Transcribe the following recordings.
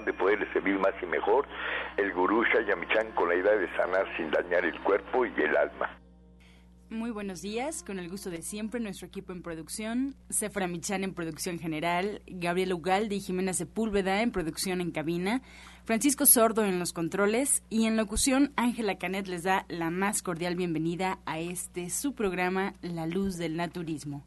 de poder servir más y mejor, el gurú Shayamichan con la idea de sanar sin dañar el cuerpo y el alma. Muy buenos días, con el gusto de siempre, nuestro equipo en producción, Sefra Michan en producción general, Gabriel Ugalde y Jimena Sepúlveda en producción en cabina, Francisco Sordo en los controles y en locución, Ángela Canet les da la más cordial bienvenida a este su programa La Luz del Naturismo.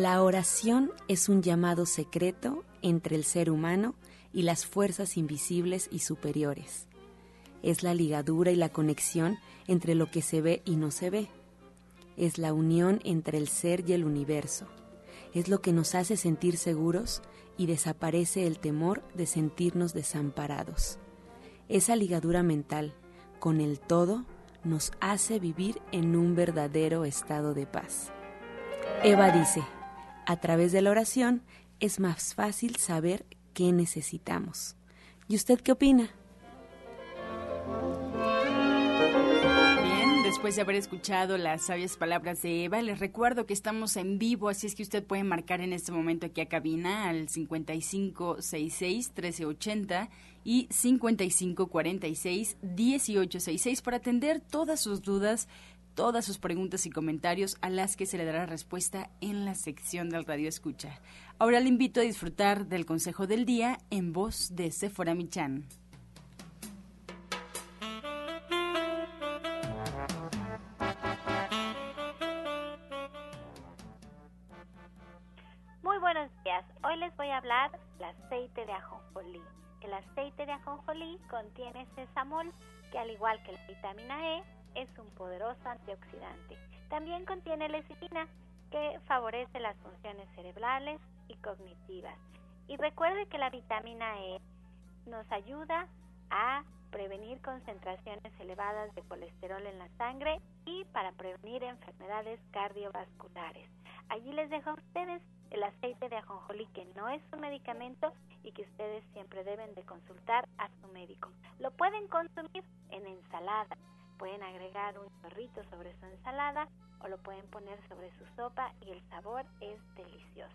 La oración es un llamado secreto entre el ser humano y las fuerzas invisibles y superiores. Es la ligadura y la conexión entre lo que se ve y no se ve es la unión entre el ser y el universo. Es lo que nos hace sentir seguros y desaparece el temor de sentirnos desamparados. Esa ligadura mental con el todo nos hace vivir en un verdadero estado de paz. Eva dice, a través de la oración es más fácil saber qué necesitamos. ¿Y usted qué opina? después de haber escuchado las sabias palabras de Eva, les recuerdo que estamos en vivo, así es que usted puede marcar en este momento aquí a cabina al 5566-1380 y 5546-1866 para atender todas sus dudas, todas sus preguntas y comentarios a las que se le dará respuesta en la sección del Radio Escucha. Ahora le invito a disfrutar del consejo del día en voz de Sephora Michan. Hoy les voy a hablar del aceite de ajonjolí. El aceite de ajonjolí contiene sesamol, que al igual que la vitamina E, es un poderoso antioxidante. También contiene lecitina, que favorece las funciones cerebrales y cognitivas. Y recuerde que la vitamina E nos ayuda a prevenir concentraciones elevadas de colesterol en la sangre y para prevenir enfermedades cardiovasculares. Allí les dejo a ustedes el aceite de ajonjolí que no es un medicamento y que ustedes siempre deben de consultar a su médico. Lo pueden consumir en ensalada, pueden agregar un chorrito sobre su ensalada o lo pueden poner sobre su sopa y el sabor es delicioso.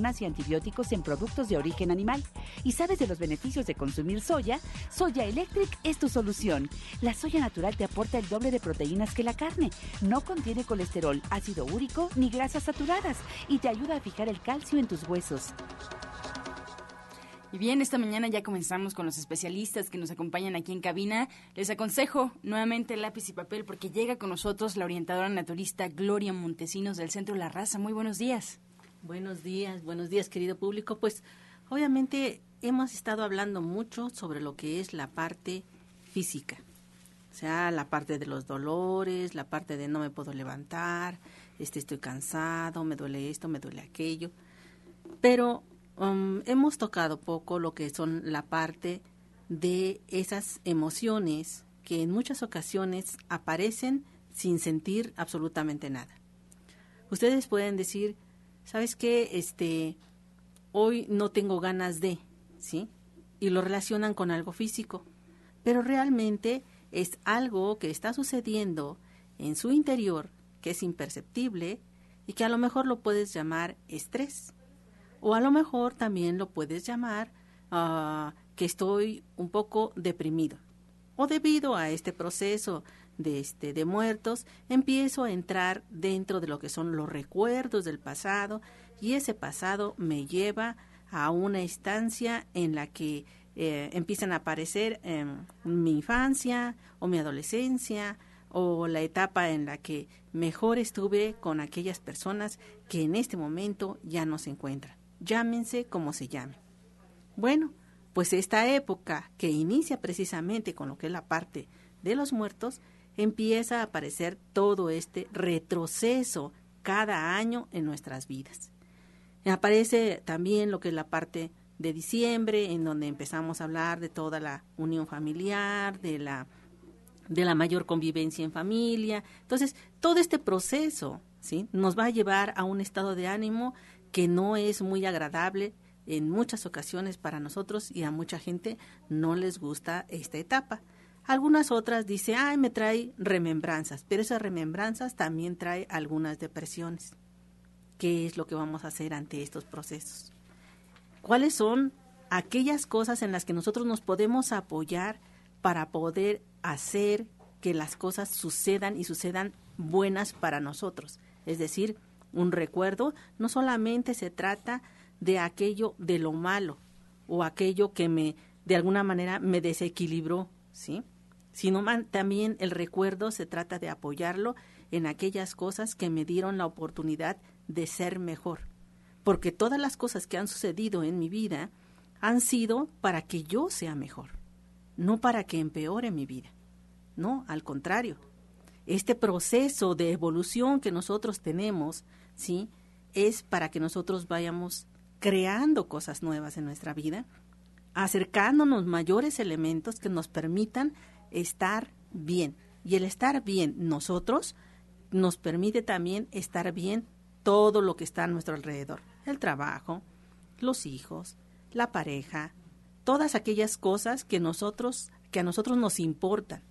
y antibióticos en productos de origen animal y sabes de los beneficios de consumir soya, Soya Electric es tu solución. La soya natural te aporta el doble de proteínas que la carne. No contiene colesterol, ácido úrico ni grasas saturadas y te ayuda a fijar el calcio en tus huesos. Y bien, esta mañana ya comenzamos con los especialistas que nos acompañan aquí en cabina. Les aconsejo nuevamente lápiz y papel porque llega con nosotros la orientadora naturista Gloria Montesinos del Centro La Raza. Muy buenos días. Buenos días, buenos días querido público. Pues obviamente hemos estado hablando mucho sobre lo que es la parte física, o sea, la parte de los dolores, la parte de no me puedo levantar, este, estoy cansado, me duele esto, me duele aquello. Pero Um, hemos tocado poco lo que son la parte de esas emociones que en muchas ocasiones aparecen sin sentir absolutamente nada. Ustedes pueden decir, ¿sabes qué? Este, hoy no tengo ganas de, ¿sí? Y lo relacionan con algo físico, pero realmente es algo que está sucediendo en su interior que es imperceptible y que a lo mejor lo puedes llamar estrés. O a lo mejor también lo puedes llamar ah, que estoy un poco deprimido. O debido a este proceso de, este, de muertos, empiezo a entrar dentro de lo que son los recuerdos del pasado y ese pasado me lleva a una estancia en la que eh, empiezan a aparecer mi infancia o mi adolescencia o la etapa en la que mejor estuve con aquellas personas que en este momento ya no se encuentran. Llámense como se llamen. Bueno, pues esta época que inicia precisamente con lo que es la parte de los muertos, empieza a aparecer todo este retroceso cada año en nuestras vidas. Aparece también lo que es la parte de diciembre, en donde empezamos a hablar de toda la unión familiar, de la de la mayor convivencia en familia. Entonces, todo este proceso, ¿sí? nos va a llevar a un estado de ánimo que no es muy agradable en muchas ocasiones para nosotros y a mucha gente no les gusta esta etapa. Algunas otras dice, ay, me trae remembranzas, pero esas remembranzas también trae algunas depresiones. ¿Qué es lo que vamos a hacer ante estos procesos? ¿Cuáles son aquellas cosas en las que nosotros nos podemos apoyar para poder hacer que las cosas sucedan y sucedan buenas para nosotros? Es decir, un recuerdo no solamente se trata de aquello de lo malo o aquello que me de alguna manera me desequilibró, ¿sí? Sino también el recuerdo se trata de apoyarlo en aquellas cosas que me dieron la oportunidad de ser mejor. Porque todas las cosas que han sucedido en mi vida han sido para que yo sea mejor, no para que empeore mi vida. No, al contrario. Este proceso de evolución que nosotros tenemos, ¿sí? Es para que nosotros vayamos creando cosas nuevas en nuestra vida, acercándonos mayores elementos que nos permitan estar bien. Y el estar bien nosotros nos permite también estar bien todo lo que está a nuestro alrededor. El trabajo, los hijos, la pareja, todas aquellas cosas que nosotros que a nosotros nos importan.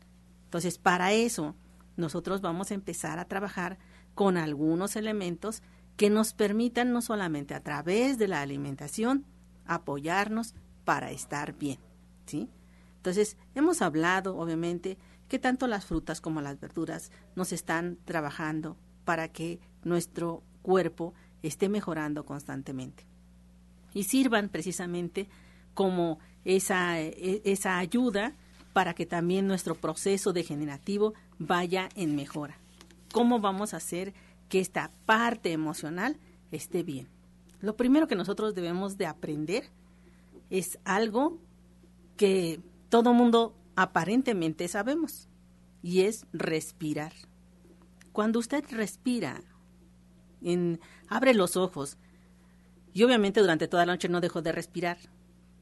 Entonces, para eso nosotros vamos a empezar a trabajar con algunos elementos que nos permitan no solamente a través de la alimentación apoyarnos para estar bien, ¿sí? Entonces, hemos hablado, obviamente, que tanto las frutas como las verduras nos están trabajando para que nuestro cuerpo esté mejorando constantemente y sirvan precisamente como esa, e, esa ayuda para que también nuestro proceso degenerativo vaya en mejora. ¿Cómo vamos a hacer que esta parte emocional esté bien? Lo primero que nosotros debemos de aprender es algo que todo mundo aparentemente sabemos, y es respirar. Cuando usted respira, abre los ojos, y obviamente durante toda la noche no dejó de respirar,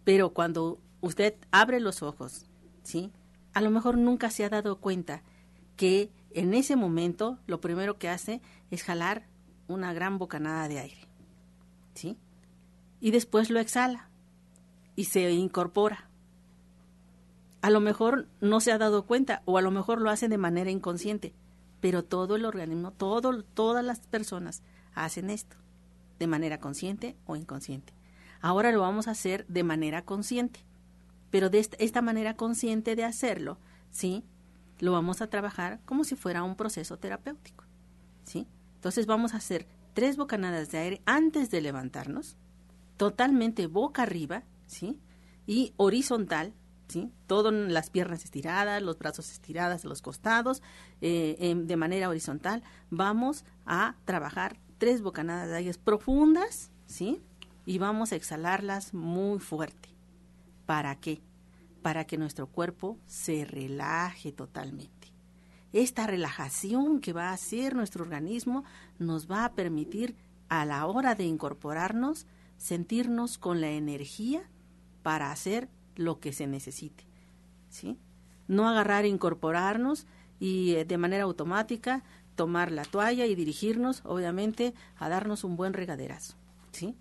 pero cuando usted abre los ojos, ¿sí? A lo mejor nunca se ha dado cuenta que en ese momento lo primero que hace es jalar una gran bocanada de aire, ¿sí? Y después lo exhala y se incorpora a lo mejor no se ha dado cuenta o a lo mejor lo hace de manera inconsciente, pero todo el organismo, todo, todas las personas hacen esto de manera consciente o inconsciente. Ahora lo vamos a hacer de manera consciente, pero de esta, manera consciente de hacerlo, ¿sí? Lo vamos a trabajar como si fuera un proceso terapéutico, ¿sí? Entonces vamos a hacer tres bocanadas de aire antes de levantarnos, totalmente boca arriba, ¿sí? Y horizontal, ¿sí? Todo las piernas estiradas, los brazos estiradas los costados, eh, de manera horizontal. Vamos a trabajar tres bocanadas de aire profundas, ¿sí? Y vamos a exhalarlas muy fuerte. ¿Para qué? Para que nuestro cuerpo se relaje totalmente. Esta relajación que va a hacer nuestro organismo nos va a permitir a la hora de incorporarnos sentirnos con la energía para hacer lo que se necesite. ¿sí? No agarrar, incorporarnos y eh, de manera automática tomar la toalla y dirigirnos, obviamente, a darnos un buen regaderazo. ¿sí?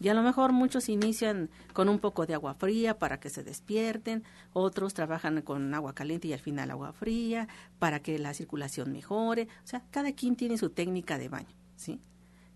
Y a lo mejor muchos inician con un poco de agua fría para que se despierten, otros trabajan con agua caliente y al final agua fría para que la circulación mejore. O sea, cada quien tiene su técnica de baño, ¿sí?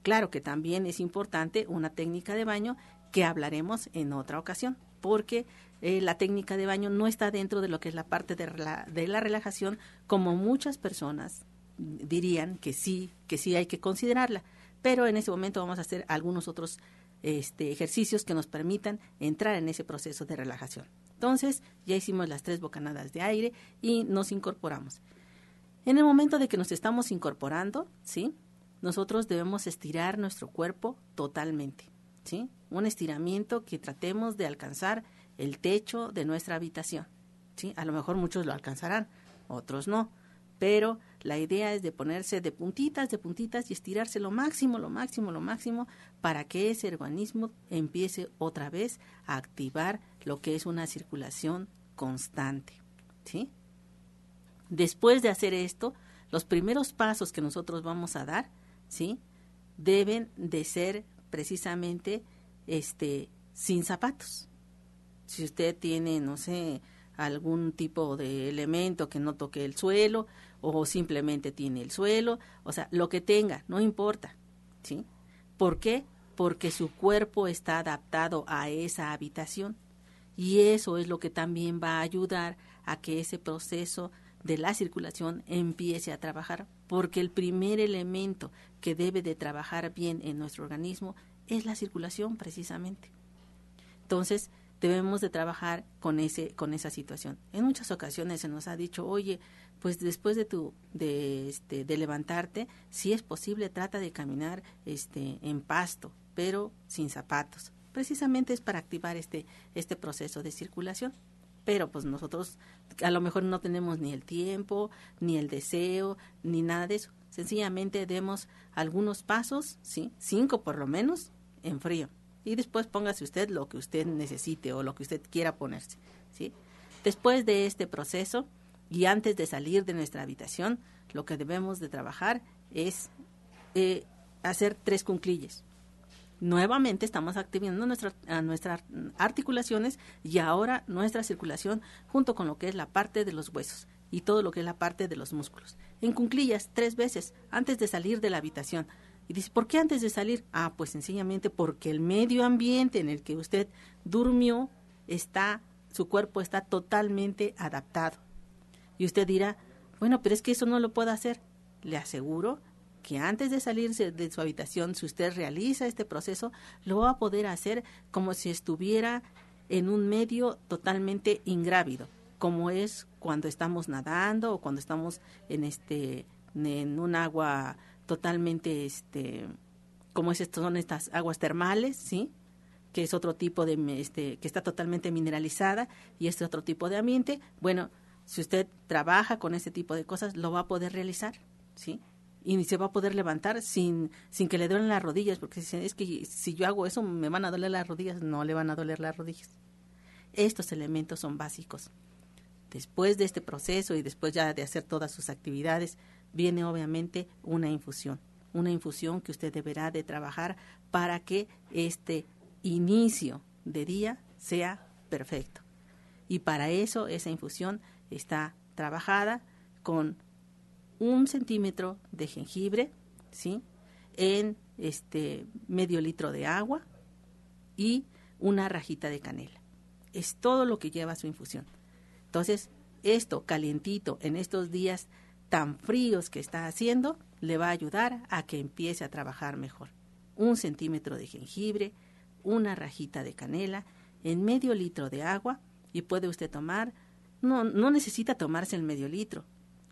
Claro que también es importante una técnica de baño que hablaremos en otra ocasión, porque eh, la técnica de baño no está dentro de lo que es la parte de la, de la relajación, como muchas personas dirían que sí, que sí hay que considerarla. Pero en ese momento vamos a hacer algunos otros este, ejercicios que nos permitan entrar en ese proceso de relajación. Entonces, ya hicimos las tres bocanadas de aire y nos incorporamos. En el momento de que nos estamos incorporando, ¿sí? Nosotros debemos estirar nuestro cuerpo totalmente, ¿sí? Un estiramiento que tratemos de alcanzar el techo de nuestra habitación, ¿sí? A lo mejor muchos lo alcanzarán, otros no, pero la idea es de ponerse de puntitas, de puntitas y estirarse lo máximo, lo máximo, lo máximo para que ese organismo empiece otra vez a activar lo que es una circulación constante, ¿sí? Después de hacer esto, los primeros pasos que nosotros vamos a dar, ¿sí? Deben de ser precisamente este sin zapatos. Si usted tiene, no sé, algún tipo de elemento que no toque el suelo o simplemente tiene el suelo, o sea, lo que tenga, no importa, ¿sí? ¿Por qué? Porque su cuerpo está adaptado a esa habitación y eso es lo que también va a ayudar a que ese proceso de la circulación empiece a trabajar, porque el primer elemento que debe de trabajar bien en nuestro organismo es la circulación precisamente. Entonces, debemos de trabajar con ese con esa situación. En muchas ocasiones se nos ha dicho, "Oye, pues después de tu de este de levantarte, si es posible, trata de caminar este en pasto, pero sin zapatos." Precisamente es para activar este este proceso de circulación pero pues nosotros a lo mejor no tenemos ni el tiempo, ni el deseo, ni nada de eso. Sencillamente demos algunos pasos, ¿sí? Cinco por lo menos, en frío. Y después póngase usted lo que usted necesite o lo que usted quiera ponerse, ¿sí? Después de este proceso y antes de salir de nuestra habitación, lo que debemos de trabajar es eh, hacer tres cunclillas nuevamente estamos activando nuestras articulaciones y ahora nuestra circulación junto con lo que es la parte de los huesos y todo lo que es la parte de los músculos. En cunclillas tres veces antes de salir de la habitación. Y dice, ¿por qué antes de salir? Ah, pues sencillamente porque el medio ambiente en el que usted durmió está, su cuerpo está totalmente adaptado. Y usted dirá, bueno, pero es que eso no lo puedo hacer. Le aseguro que antes de salirse de su habitación, si usted realiza este proceso, lo va a poder hacer como si estuviera en un medio totalmente ingrávido, como es cuando estamos nadando o cuando estamos en este en un agua totalmente este como es son estas aguas termales, ¿sí? que es otro tipo de este que está totalmente mineralizada y este otro tipo de ambiente. Bueno, si usted trabaja con este tipo de cosas, lo va a poder realizar, ¿sí? y se va a poder levantar sin, sin que le duelen las rodillas, porque es que si yo hago eso me van a doler las rodillas, no le van a doler las rodillas. Estos elementos son básicos. Después de este proceso y después ya de hacer todas sus actividades, viene obviamente una infusión, una infusión que usted deberá de trabajar para que este inicio de día sea perfecto. Y para eso esa infusión está trabajada con un centímetro de jengibre, ¿sí? En este medio litro de agua y una rajita de canela. Es todo lo que lleva su infusión. Entonces, esto calientito en estos días tan fríos que está haciendo, le va a ayudar a que empiece a trabajar mejor. Un centímetro de jengibre, una rajita de canela, en medio litro de agua y puede usted tomar, no, no necesita tomarse el medio litro,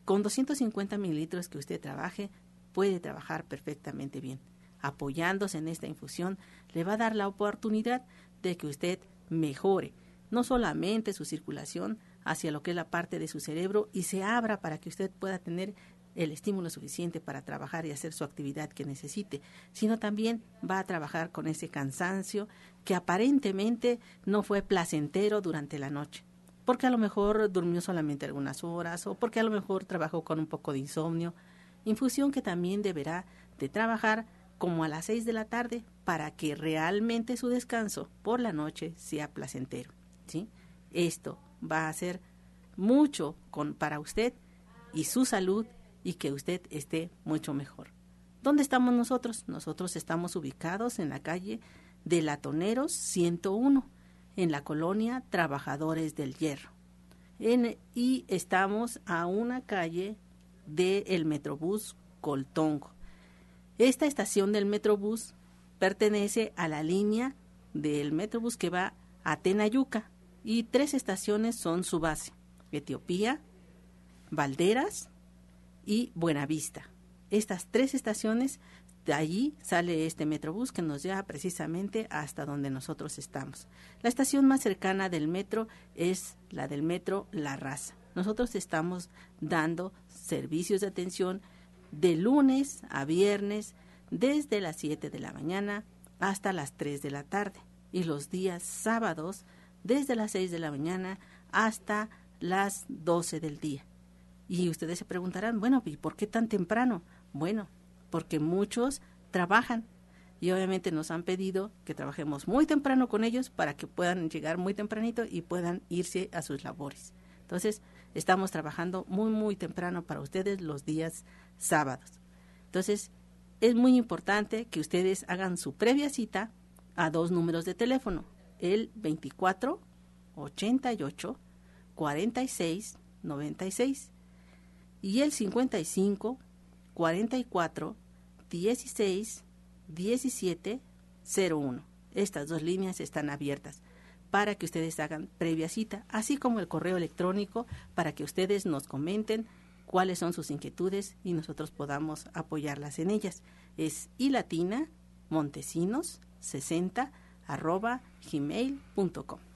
con 250 mililitros que usted trabaje, puede trabajar perfectamente bien. Apoyándose en esta infusión, le va a dar la oportunidad de que usted mejore no solamente su circulación hacia lo que es la parte de su cerebro y se abra para que usted pueda tener el estímulo suficiente para trabajar y hacer su actividad que necesite, sino también va a trabajar con ese cansancio que aparentemente no fue placentero durante la noche porque a lo mejor durmió solamente algunas horas o porque a lo mejor trabajó con un poco de insomnio, infusión que también deberá de trabajar como a las seis de la tarde para que realmente su descanso por la noche sea placentero. ¿sí? Esto va a ser mucho con, para usted y su salud y que usted esté mucho mejor. ¿Dónde estamos nosotros? Nosotros estamos ubicados en la calle de Latoneros 101 en la colonia Trabajadores del Hierro. y estamos a una calle del Metrobús Coltongo. Esta estación del Metrobús pertenece a la línea del Metrobús que va a Tenayuca y tres estaciones son su base, Etiopía, Valderas y Buenavista. Estas tres estaciones, de allí sale este Metrobús que nos lleva precisamente hasta donde nosotros estamos. La estación más cercana del metro es la del metro La Raza. Nosotros estamos dando servicios de atención de lunes a viernes desde las 7 de la mañana hasta las 3 de la tarde y los días sábados desde las 6 de la mañana hasta las 12 del día. Y ustedes se preguntarán, bueno, ¿y por qué tan temprano? Bueno, porque muchos trabajan y obviamente nos han pedido que trabajemos muy temprano con ellos para que puedan llegar muy tempranito y puedan irse a sus labores. Entonces, estamos trabajando muy, muy temprano para ustedes los días sábados. Entonces, es muy importante que ustedes hagan su previa cita a dos números de teléfono, el 24 88 46 96 y el 55 44 16 17 01. Estas dos líneas están abiertas para que ustedes hagan previa cita, así como el correo electrónico para que ustedes nos comenten cuáles son sus inquietudes y nosotros podamos apoyarlas en ellas. Es ilatina montesinos 60 arroba gmail.com.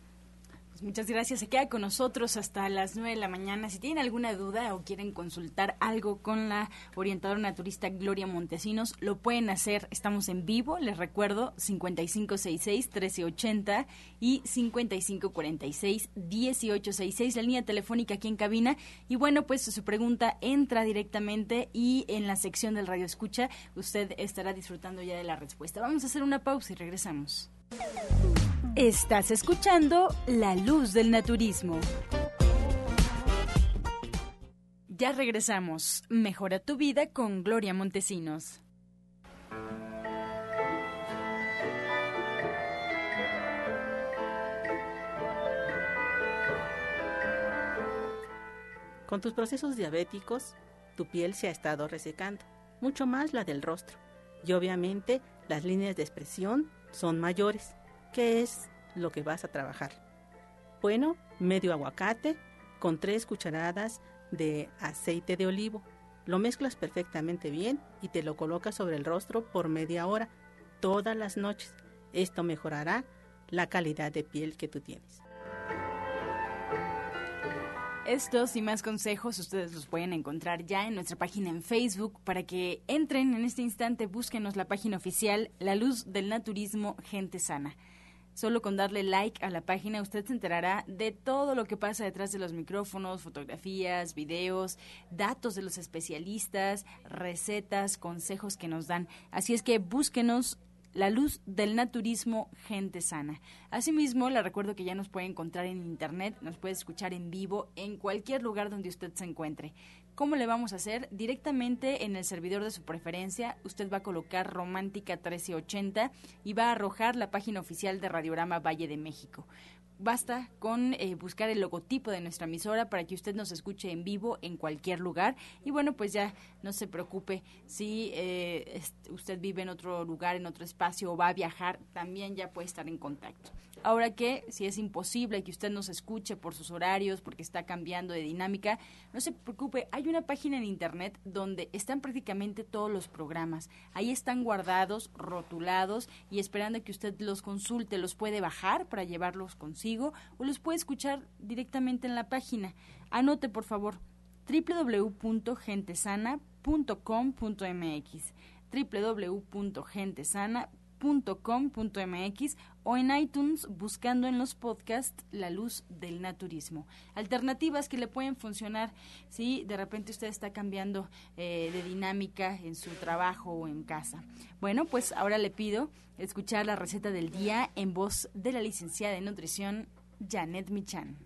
Pues muchas gracias. Se queda con nosotros hasta las 9 de la mañana. Si tienen alguna duda o quieren consultar algo con la orientadora naturista Gloria Montesinos, lo pueden hacer. Estamos en vivo, les recuerdo, 5566-1380 y 5546-1866, la línea telefónica aquí en cabina. Y bueno, pues su pregunta entra directamente y en la sección del radio escucha usted estará disfrutando ya de la respuesta. Vamos a hacer una pausa y regresamos. Estás escuchando La Luz del Naturismo. Ya regresamos. Mejora tu vida con Gloria Montesinos. Con tus procesos diabéticos, tu piel se ha estado resecando, mucho más la del rostro. Y obviamente las líneas de expresión son mayores. ¿Qué es lo que vas a trabajar? Bueno, medio aguacate con tres cucharadas de aceite de olivo. Lo mezclas perfectamente bien y te lo colocas sobre el rostro por media hora todas las noches. Esto mejorará la calidad de piel que tú tienes. Estos y más consejos ustedes los pueden encontrar ya en nuestra página en Facebook para que entren en este instante, búsquenos la página oficial La Luz del Naturismo Gente Sana. Solo con darle like a la página usted se enterará de todo lo que pasa detrás de los micrófonos, fotografías, videos, datos de los especialistas, recetas, consejos que nos dan. Así es que búsquenos la luz del naturismo Gente Sana. Asimismo, le recuerdo que ya nos puede encontrar en internet, nos puede escuchar en vivo en cualquier lugar donde usted se encuentre. ¿Cómo le vamos a hacer? Directamente en el servidor de su preferencia, usted va a colocar Romántica 1380 y va a arrojar la página oficial de Radiorama Valle de México. Basta con eh, buscar el logotipo de nuestra emisora para que usted nos escuche en vivo en cualquier lugar. Y bueno, pues ya no se preocupe si eh, usted vive en otro lugar, en otro espacio o va a viajar, también ya puede estar en contacto. Ahora que si es imposible que usted nos escuche por sus horarios, porque está cambiando de dinámica, no se preocupe, hay una página en internet donde están prácticamente todos los programas. Ahí están guardados, rotulados y esperando que usted los consulte, los puede bajar para llevarlos consigo o los puede escuchar directamente en la página. Anote, por favor, www.gentesana.com.mx www.gentesana.com .com.mx o en iTunes buscando en los podcasts La Luz del Naturismo. Alternativas que le pueden funcionar si de repente usted está cambiando eh, de dinámica en su trabajo o en casa. Bueno, pues ahora le pido escuchar la receta del día en voz de la licenciada en nutrición Janet Michan.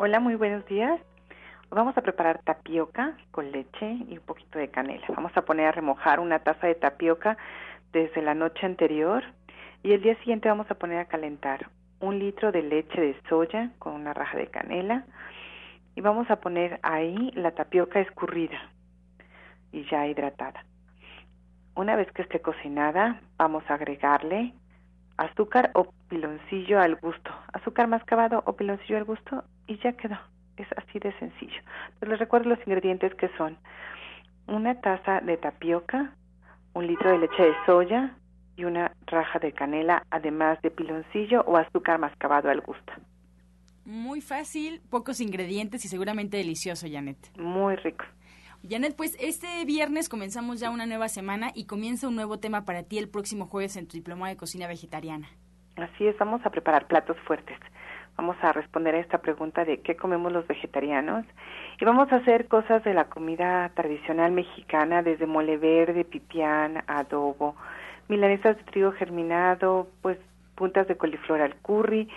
Hola, muy buenos días. Vamos a preparar tapioca con leche y un poquito de canela. Vamos a poner a remojar una taza de tapioca desde la noche anterior y el día siguiente vamos a poner a calentar un litro de leche de soya con una raja de canela y vamos a poner ahí la tapioca escurrida y ya hidratada. Una vez que esté cocinada, vamos a agregarle azúcar o piloncillo al gusto, azúcar mascabado o piloncillo al gusto y ya quedó. Es así de sencillo. les recuerdo los ingredientes que son una taza de tapioca, un litro de leche de soya y una raja de canela, además de piloncillo o azúcar mascabado al gusto. Muy fácil, pocos ingredientes y seguramente delicioso, Janet. Muy rico. Janet, pues este viernes comenzamos ya una nueva semana y comienza un nuevo tema para ti el próximo jueves en tu diploma de cocina vegetariana. Así es, vamos a preparar platos fuertes. Vamos a responder a esta pregunta de qué comemos los vegetarianos y vamos a hacer cosas de la comida tradicional mexicana, desde mole verde, pipián, adobo, milanesas de trigo germinado, pues puntas de coliflor al curry.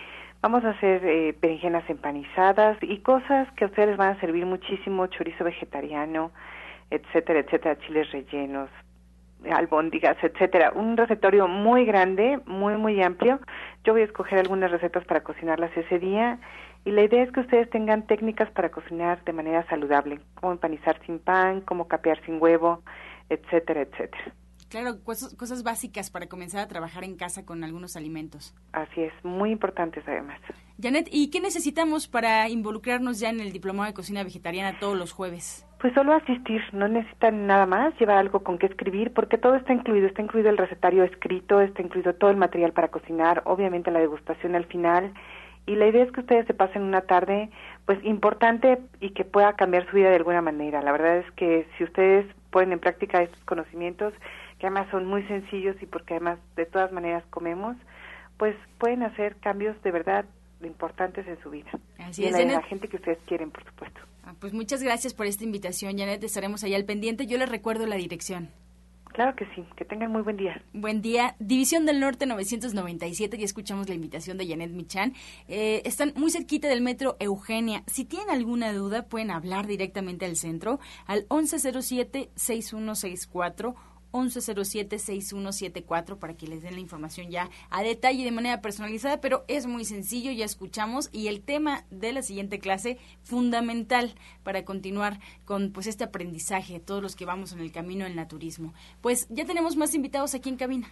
Vamos a hacer eh, berenjenas empanizadas y cosas que a ustedes van a servir muchísimo, chorizo vegetariano, etcétera, etcétera, chiles rellenos, albóndigas, etcétera. Un recetorio muy grande, muy, muy amplio. Yo voy a escoger algunas recetas para cocinarlas ese día y la idea es que ustedes tengan técnicas para cocinar de manera saludable, como empanizar sin pan, como capear sin huevo, etcétera, etcétera. Claro, cosas, cosas básicas para comenzar a trabajar en casa con algunos alimentos. Así es, muy importantes además. Janet, ¿y qué necesitamos para involucrarnos ya en el Diplomado de Cocina Vegetariana todos los jueves? Pues solo asistir, no necesitan nada más, llevar algo con qué escribir, porque todo está incluido, está incluido el recetario escrito, está incluido todo el material para cocinar, obviamente la degustación al final, y la idea es que ustedes se pasen una tarde pues importante y que pueda cambiar su vida de alguna manera. La verdad es que si ustedes ponen en práctica estos conocimientos, que además son muy sencillos y porque además de todas maneras comemos, pues pueden hacer cambios de verdad importantes en su vida. Así y es, en la, gente que ustedes quieren, por supuesto. Ah, pues muchas gracias por esta invitación, Janet. Estaremos ahí al pendiente. Yo les recuerdo la dirección. Claro que sí, que tengan muy buen día. Buen día. División del Norte 997, ya escuchamos la invitación de Janet Michan. Eh, están muy cerquita del metro Eugenia. Si tienen alguna duda, pueden hablar directamente al centro al 1107-6164 1107-6174 para que les den la información ya a detalle de manera personalizada, pero es muy sencillo, ya escuchamos y el tema de la siguiente clase fundamental para continuar con pues este aprendizaje, todos los que vamos en el camino del naturismo. Pues ya tenemos más invitados aquí en cabina.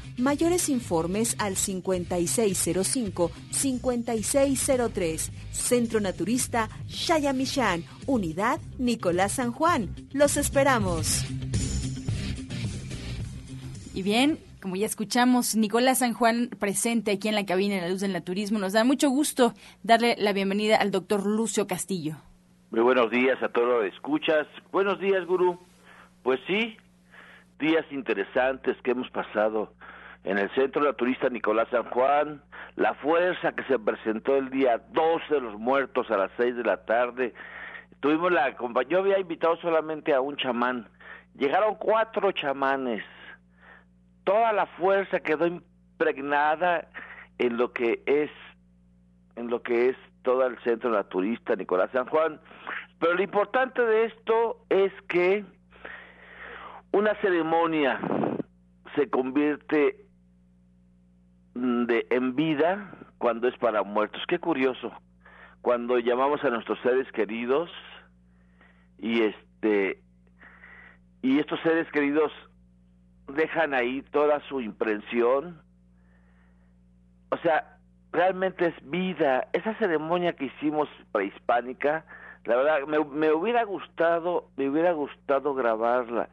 Mayores informes al 5605-5603. Centro Naturista Shayamishan, Unidad Nicolás San Juan. Los esperamos. Y bien, como ya escuchamos, Nicolás San Juan presente aquí en la cabina en la luz del naturismo. Nos da mucho gusto darle la bienvenida al doctor Lucio Castillo. Muy buenos días a todos los escuchas. Buenos días, gurú. Pues sí, días interesantes que hemos pasado en el Centro Naturista Nicolás San Juan, la fuerza que se presentó el día 12 de los muertos a las 6 de la tarde. Tuvimos la compañía, yo había invitado solamente a un chamán. Llegaron cuatro chamanes. Toda la fuerza quedó impregnada en lo que es en lo que es todo el Centro Naturista Nicolás San Juan. Pero lo importante de esto es que una ceremonia se convierte de en vida cuando es para muertos. Qué curioso. Cuando llamamos a nuestros seres queridos y este y estos seres queridos dejan ahí toda su impresión. O sea, realmente es vida. Esa ceremonia que hicimos prehispánica, la verdad, me, me hubiera gustado, me hubiera gustado grabarla,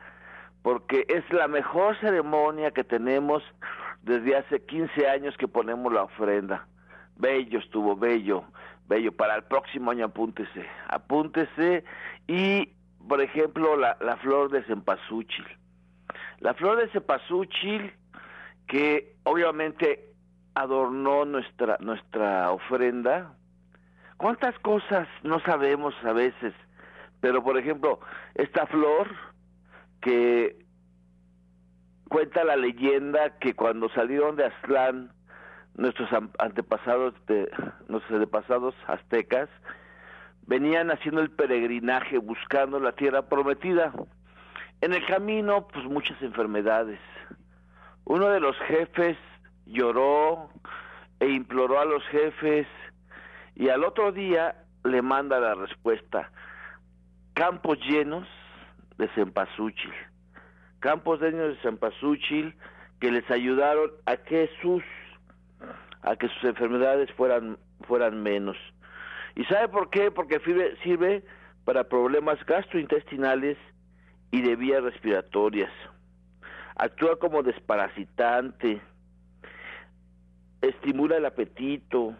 porque es la mejor ceremonia que tenemos desde hace 15 años que ponemos la ofrenda. Bello estuvo, bello, bello. Para el próximo año apúntese, apúntese y, por ejemplo, la, la flor de cempasúchil. La flor de cempasúchil que obviamente adornó nuestra nuestra ofrenda. ¿Cuántas cosas no sabemos a veces? Pero por ejemplo, esta flor que cuenta la leyenda que cuando salieron de Aztlán nuestros antepasados nuestros antepasados aztecas venían haciendo el peregrinaje buscando la tierra prometida. En el camino, pues muchas enfermedades. Uno de los jefes lloró e imploró a los jefes y al otro día le manda la respuesta. Campos llenos de cempasúchil. Campos llenos de cempasúchil que les ayudaron a que sus a que sus enfermedades fueran fueran menos. ¿Y sabe por qué? Porque sirve para problemas gastrointestinales y de vías respiratorias. Actúa como desparasitante, estimula el apetito.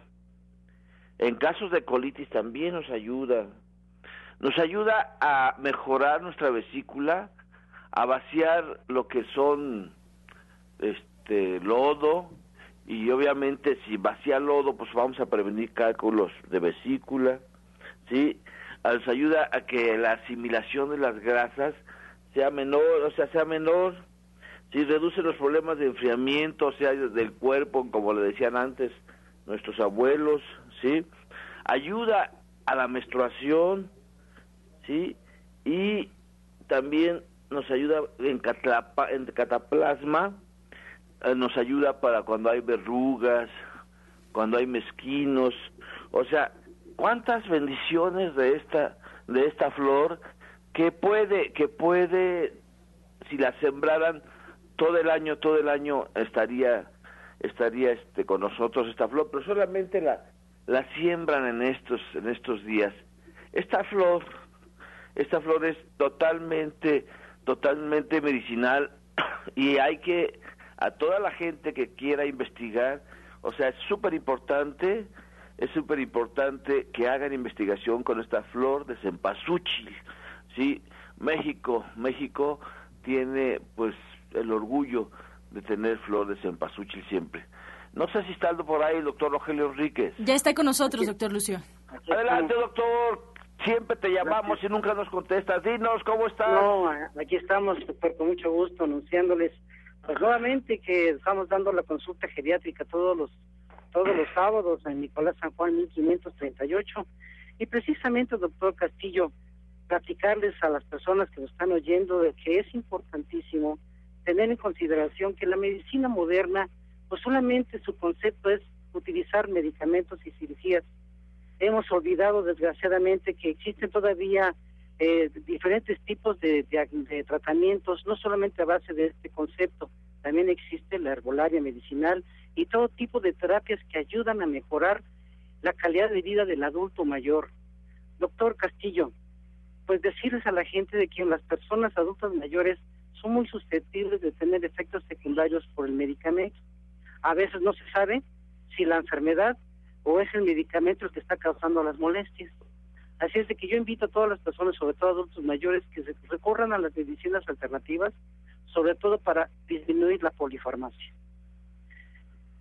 En casos de colitis también nos ayuda. Nos ayuda a mejorar nuestra vesícula, a vaciar lo que son este lodo y obviamente si vacía lodo pues vamos a prevenir cálculos de vesícula, ¿sí? Nos ayuda a que la asimilación de las grasas sea menor, o sea, sea menor, si reduce los problemas de enfriamiento, o sea, del cuerpo, como le decían antes nuestros abuelos, ¿sí? Ayuda a la menstruación, ¿sí? Y también nos ayuda en, en cataplasma, eh, nos ayuda para cuando hay verrugas, cuando hay mezquinos, o sea, cuántas bendiciones de esta de esta flor que puede que puede si la sembraran todo el año, todo el año estaría estaría este con nosotros esta flor, pero solamente la la siembran en estos en estos días. Esta flor esta flor es totalmente totalmente medicinal y hay que a toda la gente que quiera investigar, o sea, es súper importante, es súper importante que hagan investigación con esta flor de cempasúchil, ¿sí? México, México tiene pues el orgullo de tener flor de cempasúchil siempre. No sé si está por ahí el doctor Rogelio Enríquez. Ya está con nosotros, doctor Lucio. Adelante, doctor. Siempre te llamamos y nunca nos contestas. Dinos, ¿cómo estás? No, aquí estamos, doctor, con mucho gusto, anunciándoles, pues nuevamente que estamos dando la consulta geriátrica todos los todos los sábados en Nicolás San Juan 1538. Y precisamente, doctor Castillo, platicarles a las personas que nos están oyendo de que es importantísimo tener en consideración que la medicina moderna, pues solamente su concepto es utilizar medicamentos y cirugías. Hemos olvidado desgraciadamente que existen todavía eh, diferentes tipos de, de, tratamientos, no solamente a base de este concepto, también existe la herbolaria medicinal y todo tipo de terapias que ayudan a mejorar la calidad de vida del adulto mayor. Doctor Castillo, pues decirles a la gente de que las personas adultas mayores son muy susceptibles de tener efectos secundarios por el medicamento. A veces no se sabe si la enfermedad o es el medicamento el que está causando las molestias. Así es de que yo invito a todas las personas, sobre todo adultos mayores, que recorran a las medicinas alternativas, sobre todo para disminuir la polifarmacia.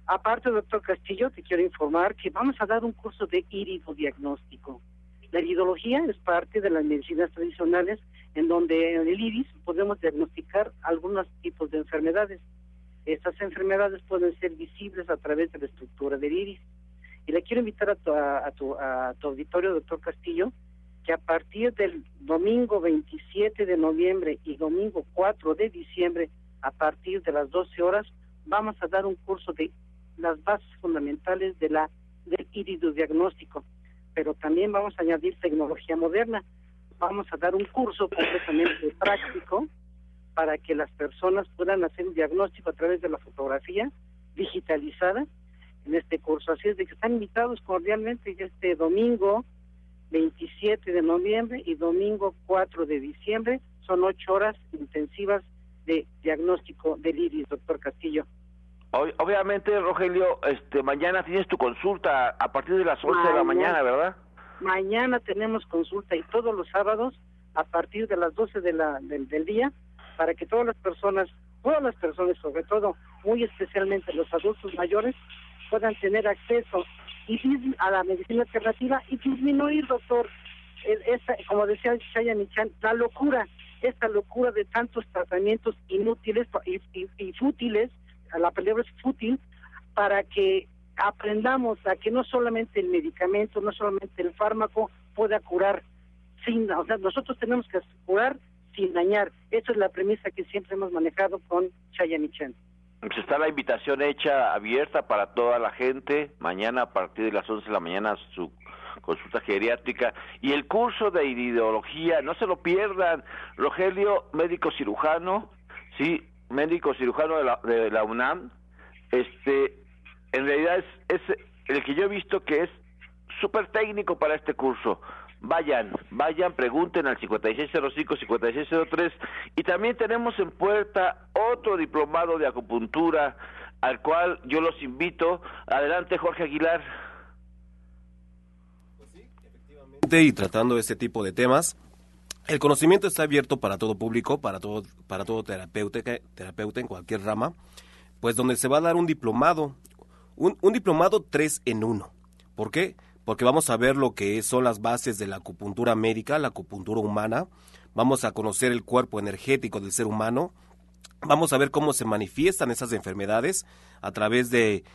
Aparte, doctor Castillo, te quiero informar que vamos a dar un curso de iridodiagnóstico. La iridología es parte de las medicinas tradicionales en donde en el iris podemos diagnosticar algunos tipos de enfermedades. Estas enfermedades pueden ser visibles a través de la estructura del iris. Y le quiero invitar a tu, a, tu, a tu auditorio, doctor Castillo, que a partir del domingo 27 de noviembre y domingo 4 de diciembre, a partir de las 12 horas, vamos a dar un curso de las bases fundamentales de la del iridodiagnóstico, pero también vamos a añadir tecnología moderna. Vamos a dar un curso completamente práctico para que las personas puedan hacer un diagnóstico a través de la fotografía digitalizada en este curso. Así es de que están invitados cordialmente este domingo 27 de noviembre y domingo 4 de diciembre. Son ocho horas intensivas de diagnóstico del iris, doctor Castillo. Obviamente, Rogelio, este, mañana tienes tu consulta a partir de las 11 de la mañana, ¿verdad? Mañana tenemos consulta y todos los sábados a partir de las 12 de la, del, del día para que todas las personas, todas las personas, sobre todo, muy especialmente los adultos mayores, puedan tener acceso a la medicina alternativa y disminuir, doctor, esta, como decía Chaya Michan, la locura, esta locura de tantos tratamientos inútiles y, fútiles, la palabra es fútil, para que aprendamos a que no solamente el medicamento, no solamente el fármaco pueda curar sin, o sea, nosotros tenemos que curar sin dañar. Esa es la premisa que siempre hemos manejado con Chaya Michan. Pues está la invitación hecha, abierta para toda la gente. Mañana a partir de las 11 de la mañana su consulta geriátrica y el curso de ideología, no se lo pierdan. Rogelio, médico cirujano, sí, médico cirujano de la, de la UNAM, este, en realidad es, es el que yo he visto que es súper técnico para este curso. Vayan, vayan, pregunten al 5605-5603 y también tenemos en puerta otro diplomado de acupuntura al cual yo los invito. Adelante, Jorge Aguilar. Pues sí, efectivamente, y tratando este tipo de temas, el conocimiento está abierto para todo público, para todo, para todo terapeuta, terapeuta en cualquier rama, pues donde se va a dar un diplomado, un, un diplomado tres en uno. ¿Por qué? Porque vamos a ver lo que son las bases de la acupuntura médica, la acupuntura humana, vamos a conocer el cuerpo energético del ser humano, vamos a ver cómo se manifiestan esas enfermedades a través de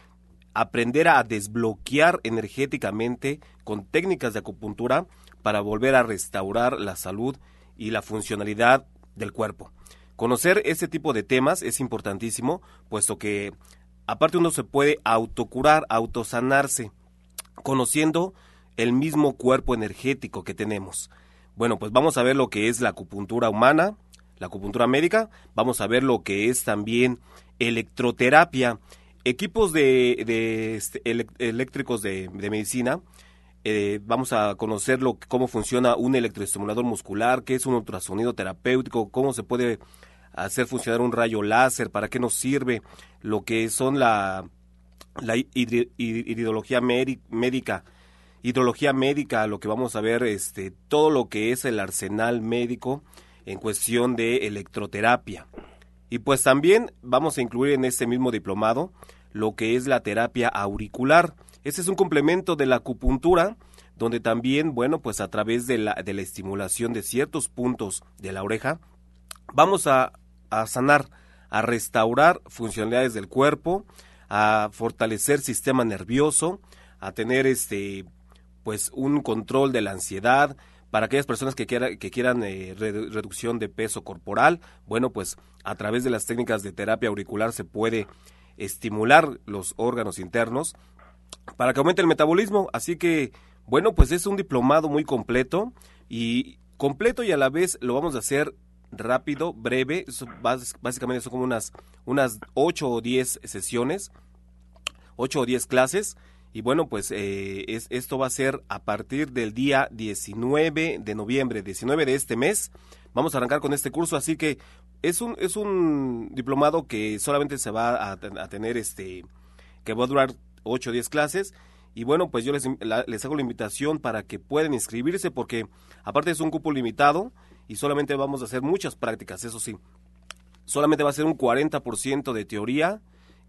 aprender a desbloquear energéticamente con técnicas de acupuntura para volver a restaurar la salud y la funcionalidad del cuerpo. Conocer ese tipo de temas es importantísimo, puesto que aparte uno se puede autocurar, autosanarse conociendo el mismo cuerpo energético que tenemos. Bueno, pues vamos a ver lo que es la acupuntura humana, la acupuntura médica, vamos a ver lo que es también electroterapia, equipos de, este, eléctricos de, medicina, eh, vamos a conocer lo, cómo funciona un electroestimulador muscular, qué es un ultrasonido terapéutico, cómo se puede hacer funcionar un rayo láser, para qué nos sirve, lo que son la la hidrología médica, hidrología médica, lo que vamos a ver, este, todo lo que es el arsenal médico en cuestión de electroterapia. Y pues también vamos a incluir en este mismo diplomado lo que es la terapia auricular. Ese es un complemento de la acupuntura, donde también, bueno, pues a través de la, de la estimulación de ciertos puntos de la oreja, vamos a, a sanar, a restaurar funcionalidades del cuerpo, a fortalecer sistema nervioso, a tener este pues un control de la ansiedad, para aquellas personas que, que quieran eh, reducción de peso corporal, bueno, pues a través de las técnicas de terapia auricular se puede estimular los órganos internos para que aumente el metabolismo. Así que, bueno, pues es un diplomado muy completo y completo y a la vez lo vamos a hacer rápido, breve, básicamente son como unas, unas 8 o 10 sesiones, 8 o 10 clases. Y bueno, pues eh, es, esto va a ser a partir del día 19 de noviembre, 19 de este mes. Vamos a arrancar con este curso, así que es un, es un diplomado que solamente se va a, a tener este, que va a durar 8 o 10 clases. Y bueno, pues yo les, les hago la invitación para que puedan inscribirse porque aparte es un cupo limitado y solamente vamos a hacer muchas prácticas, eso sí. Solamente va a ser un 40% de teoría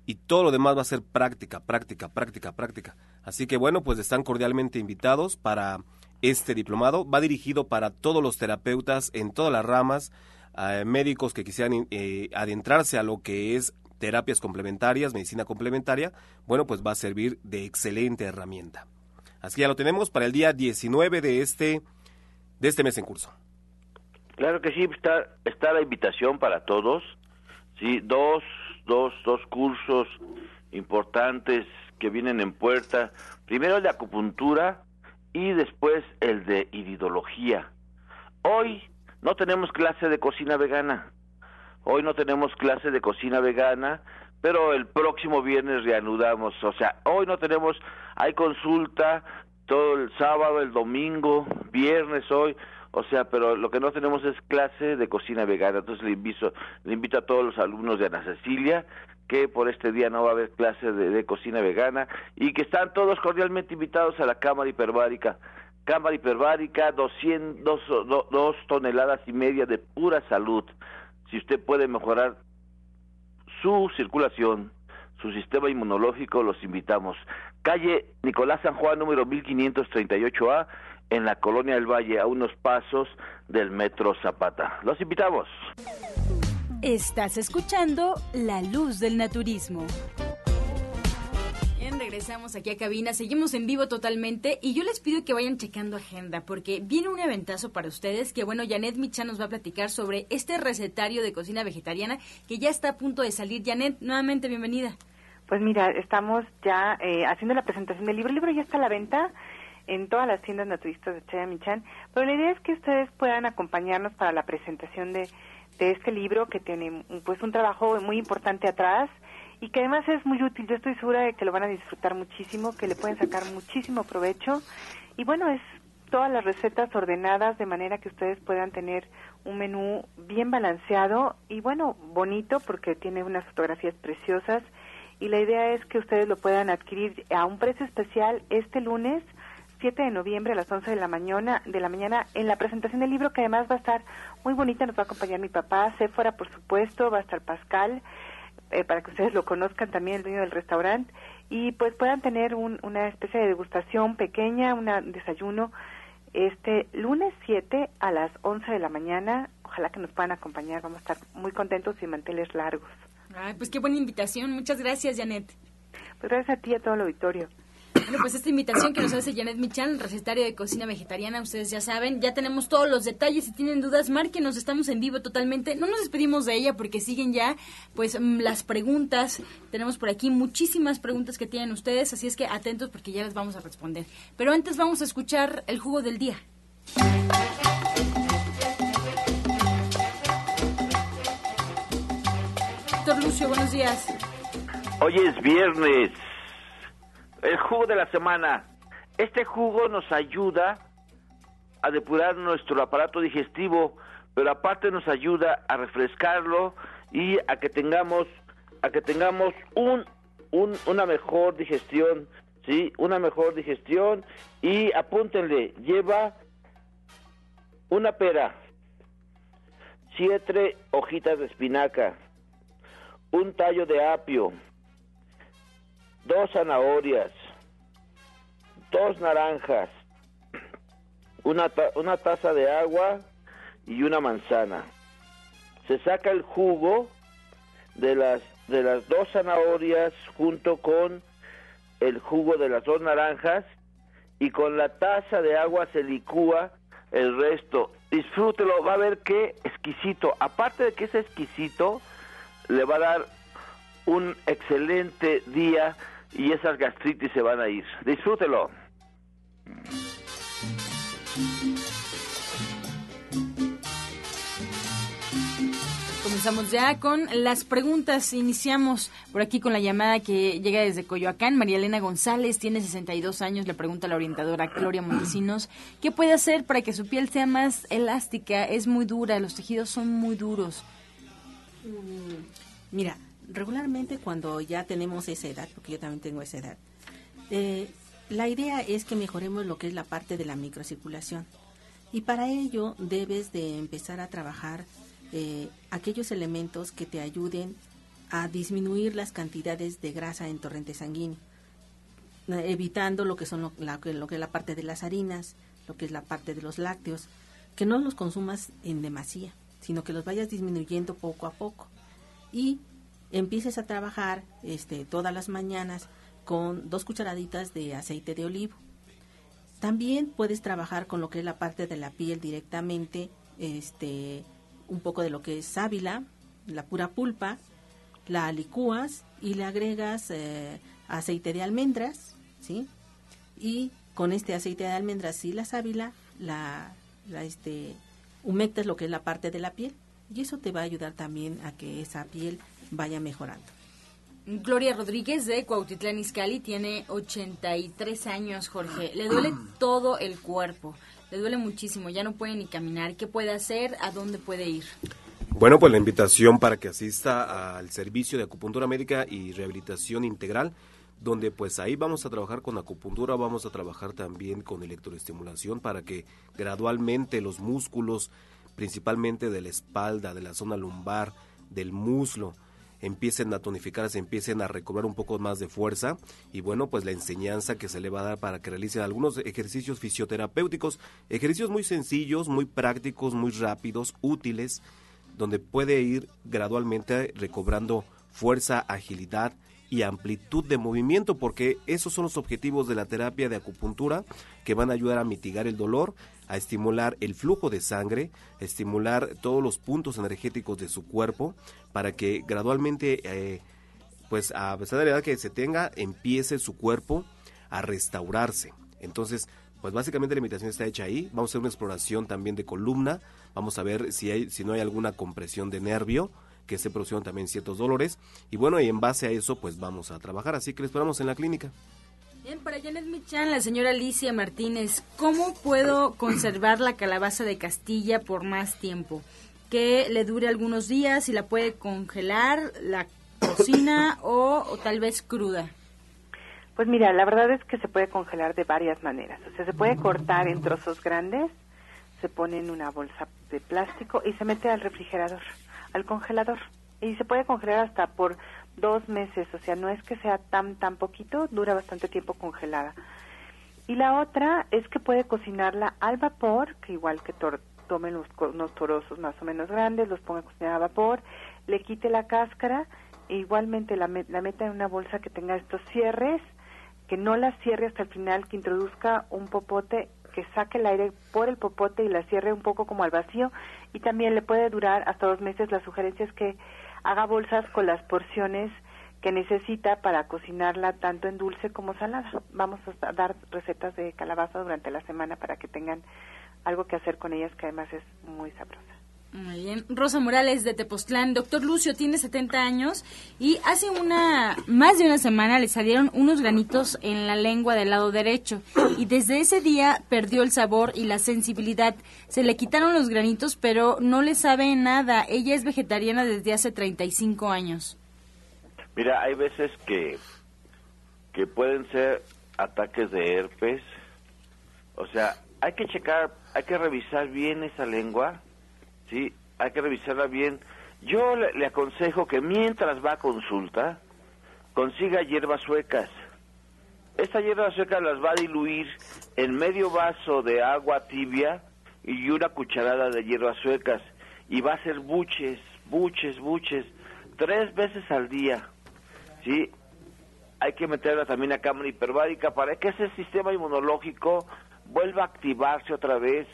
y todo lo demás va a ser práctica, práctica, práctica, práctica. Así que bueno, pues están cordialmente invitados para este diplomado. Va dirigido para todos los terapeutas en todas las ramas, eh, médicos que quisieran eh, adentrarse a lo que es terapias complementarias, medicina complementaria. Bueno, pues va a servir de excelente herramienta. Así que ya lo tenemos para el día 19 de este, de este mes en curso. Claro que sí, está, está la invitación para todos. Sí, dos, dos, dos cursos importantes que vienen en puerta. Primero el de acupuntura y después el de iridología. Hoy no tenemos clase de cocina vegana. Hoy no tenemos clase de cocina vegana, pero el próximo viernes reanudamos. O sea, hoy no tenemos, hay consulta todo el sábado, el domingo, viernes hoy. O sea, pero lo que no tenemos es clase de cocina vegana. Entonces le invito, le invito a todos los alumnos de Ana Cecilia que por este día no va a haber clase de, cocina vegana y que están todos cordialmente invitados a la Cámara Hiperbárica. Cámara Hiperbárica, 200, dos toneladas y media de pura salud. Si usted puede mejorar su circulación, su sistema inmunológico, los invitamos. Calle Nicolás San Juan, número 1538A, en la Colonia del Valle, a unos pasos del Metro Zapata. Los invitamos. Estás escuchando La Luz del Naturismo. Bien, regresamos aquí a cabina, seguimos en vivo totalmente y yo les pido que vayan checando agenda porque viene un eventazo para ustedes que bueno, Janet Micha nos va a platicar sobre este recetario de cocina vegetariana que ya está a punto de salir. Janet, nuevamente bienvenida. Pues mira, estamos ya eh, haciendo la presentación del libro. El libro ya está a la venta en todas las tiendas naturistas de Chaya Michan, pero la idea es que ustedes puedan acompañarnos para la presentación de de este libro que tiene pues un trabajo muy importante atrás y que además es muy útil. Yo estoy segura de que lo van a disfrutar muchísimo, que le pueden sacar muchísimo provecho y bueno, es todas las recetas ordenadas de manera que ustedes puedan tener un menú bien balanceado y bueno, bonito porque tiene unas fotografías preciosas y la idea es que ustedes lo puedan adquirir a un precio especial este lunes 7 de noviembre a las 11 de la mañana, de la mañana en la presentación del libro que además va a estar muy bonita, nos va a acompañar mi papá, Sephora por supuesto, va a estar Pascal, eh, para que ustedes lo conozcan también, el dueño del restaurante, y pues puedan tener una especie de degustación pequeña, un desayuno, este lunes 7 a las 11 de la mañana, ojalá que nos puedan acompañar, vamos a estar muy contentos y manteles largos. Ay, pues qué buena invitación, muchas gracias Janet. Pues gracias a ti y a todo el auditorio. Bueno, pues esta invitación que nos hace Janet Michan, recetario de cocina vegetariana, ustedes ya saben, ya tenemos todos los detalles. Si tienen dudas, márquenos, estamos en vivo totalmente. No nos despedimos de ella porque siguen ya, pues, mm, las preguntas. Tenemos por aquí muchísimas preguntas que tienen ustedes, así es que atentos porque ya las vamos a responder. Pero antes vamos a escuchar el jugo del día. Doctor Lucio, buenos días. Hoy es viernes el jugo de la semana. Este jugo nos ayuda a depurar nuestro aparato digestivo, pero aparte nos ayuda a refrescarlo y a que tengamos a que tengamos un, una mejor digestión, sí, una mejor digestión y apúntenle, lleva una pera, siete hojitas de espinaca, un tallo de apio, dos zanahorias, dos naranjas, una, una taza de agua y una manzana. Se saca el jugo de las, de las dos zanahorias junto con el jugo de las dos naranjas y con la taza de agua se licúa el resto. Disfrútelo, va a ver qué exquisito. Aparte de que es exquisito, le va a dar un excelente día y esas gastritis se van a ir. Disfrútelo. Comenzamos ya con las preguntas. Iniciamos por aquí con la llamada que llega desde Coyoacán. María Elena González tiene 62 años. Le pregunta a la orientadora Gloria Montesinos qué puede hacer para que su piel sea más elástica. Es muy dura, los tejidos son muy duros. Mm, mira, regularmente cuando ya tenemos esa edad, porque yo también tengo esa edad, eh, la idea es que mejoremos lo que es la parte de la microcirculación. Y para ello debes de empezar a trabajar eh, aquellos elementos que te ayuden a disminuir las cantidades de grasa en torrente sanguíneo, evitando lo que son la, lo que es la parte de las harinas, lo que es la parte de los lácteos, que no los consumas en demasía, sino que los vayas disminuyendo poco a poco y empieces a trabajar este, todas las mañanas con dos cucharaditas de aceite de olivo. También puedes trabajar con lo que es la parte de la piel directamente, este, un poco de lo que es sábila, la pura pulpa, la licúas y le agregas eh, aceite de almendras, ¿sí? Y con este aceite de almendras y la sábila, la, la este, humectas lo que es la parte de la piel y eso te va a ayudar también a que esa piel vaya mejorando. Gloria Rodríguez de Cuautitlán Izcalli tiene 83 años, Jorge. Le duele todo el cuerpo, le duele muchísimo, ya no puede ni caminar. ¿Qué puede hacer? ¿A dónde puede ir? Bueno, pues la invitación para que asista al servicio de acupuntura médica y rehabilitación integral, donde pues ahí vamos a trabajar con acupuntura, vamos a trabajar también con electroestimulación para que gradualmente los músculos, principalmente de la espalda, de la zona lumbar, del muslo, empiecen a tonificarse, empiecen a recobrar un poco más de fuerza y bueno, pues la enseñanza que se le va a dar para que realicen algunos ejercicios fisioterapéuticos, ejercicios muy sencillos, muy prácticos, muy rápidos, útiles, donde puede ir gradualmente recobrando fuerza, agilidad y amplitud de movimiento, porque esos son los objetivos de la terapia de acupuntura que van a ayudar a mitigar el dolor, a estimular el flujo de sangre, a estimular todos los puntos energéticos de su cuerpo para que gradualmente, eh, pues a pesar de la edad que se tenga, empiece su cuerpo a restaurarse. Entonces, pues básicamente la invitación está hecha ahí. Vamos a hacer una exploración también de columna. Vamos a ver si, hay, si no hay alguna compresión de nervio que se produjeron también ciertos dolores. Y bueno, y en base a eso, pues vamos a trabajar. Así que les esperamos en la clínica. Bien, para Janet Michan, la señora Alicia Martínez, ¿cómo puedo conservar la calabaza de Castilla por más tiempo? Que le dure algunos días, y la puede congelar, la cocina o, o tal vez cruda. Pues mira, la verdad es que se puede congelar de varias maneras. O sea, se puede cortar en trozos grandes, se pone en una bolsa de plástico y se mete al refrigerador, al congelador. Y se puede congelar hasta por dos meses, o sea, no es que sea tan, tan poquito, dura bastante tiempo congelada. Y la otra es que puede cocinarla al vapor, que igual que tomen unos torozos más o menos grandes, los ponga a cocinar a vapor, le quite la cáscara, e igualmente la, la meta en una bolsa que tenga estos cierres, que no la cierre hasta el final, que introduzca un popote, que saque el aire por el popote y la cierre un poco como al vacío, y también le puede durar hasta dos meses. La sugerencia es que haga bolsas con las porciones que necesita para cocinarla tanto en dulce como salada. Vamos a dar recetas de calabaza durante la semana para que tengan algo que hacer con ellas que además es muy sabrosa. Muy bien. Rosa Morales de Tepoztlán. Doctor Lucio tiene 70 años y hace una más de una semana le salieron unos granitos en la lengua del lado derecho y desde ese día perdió el sabor y la sensibilidad. Se le quitaron los granitos, pero no le sabe nada. Ella es vegetariana desde hace 35 años. Mira, hay veces que que pueden ser ataques de herpes. O sea, hay que checar, hay que revisar bien esa lengua ¿sí? Hay que revisarla bien. Yo le, aconsejo que mientras va a consulta, consiga hierbas suecas. Esta hierba sueca las va a diluir en medio vaso de agua tibia y una cucharada de hierbas suecas. Y va a hacer buches, buches, buches, tres veces al día. ¿Sí? Hay que meterla también a cámara hiperbárica para que ese sistema inmunológico vuelva a activarse otra vez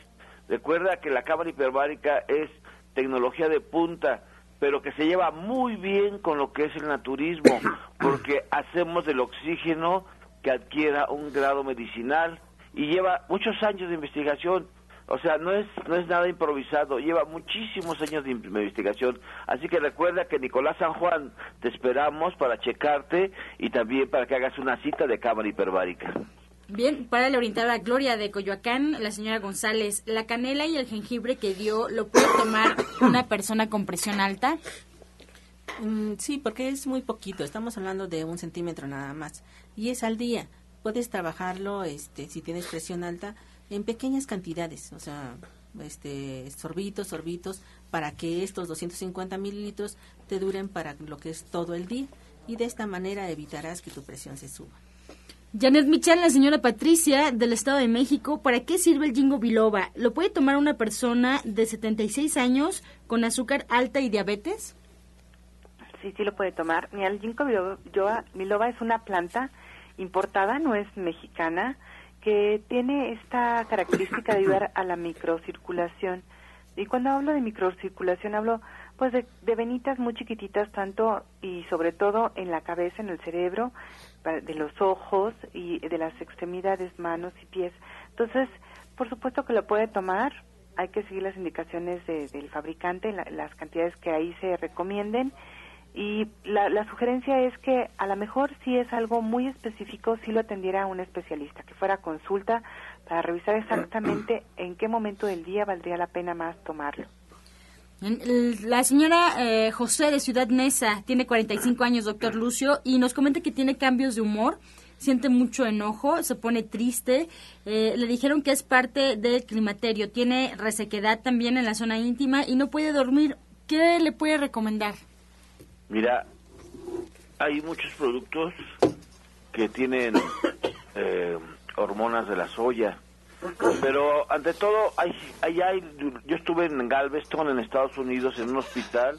Recuerda que la cámara hiperbárica es tecnología de punta, pero que se lleva muy bien con lo que es el naturismo, porque hacemos del oxígeno que adquiera un grado medicinal y lleva muchos años de investigación. O sea, no es, no es nada improvisado, lleva muchísimos años de investigación. Así que recuerda que Nicolás San Juan te esperamos para checarte y también para que hagas una cita de cámara hiperbárica. Bien, para la orientada Gloria de Coyoacán, la señora González, ¿la canela y el jengibre que dio lo puede tomar una persona con presión alta? Mm, sí, porque es muy poquito, estamos hablando de un centímetro nada más, y es al día. Puedes trabajarlo, este, si tienes presión alta, en pequeñas cantidades, o sea, este, sorbitos, sorbitos, para que estos 250 mililitros te duren para lo que es todo el día, y de esta manera evitarás que tu presión se suba. Janet Michal, la señora Patricia del Estado de México, ¿para qué sirve el jingo biloba? ¿Lo puede tomar una persona de 76 años con azúcar alta y diabetes? Sí, sí lo puede tomar. Mira, el ginkgo biloba es una planta importada, no es mexicana, que tiene esta característica de ayudar a la microcirculación Y cuando hablo de microcirculación hablo pues de, de venitas muy chiquititas tanto y sobre todo en la cabeza, en el cerebro, de los ojos y de las extremidades, manos y pies. Entonces, por supuesto que lo puede tomar, hay que seguir las indicaciones del fabricante, las cantidades que ahí se recomienden. Y la, la, sugerencia es que a lo mejor si es algo muy específico, sí lo atendiera un especialista, que fuera consulta para revisar exactamente en qué momento del día valdría la pena más tomarlo. La señora eh, José de Ciudad Neza tiene 45 años, doctor Lucio, y nos comenta que tiene cambios de humor, siente mucho enojo, se pone triste. Eh, le dijeron que es parte del climaterio, tiene resequedad también en la zona íntima y no puede dormir. ¿Qué le puede recomendar? Mira, hay muchos productos que tienen eh, hormonas de la soya pero ante todo, hay, hay, yo estuve en Galveston, en Estados Unidos, en un hospital,